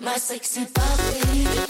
My sexy body.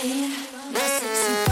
Message.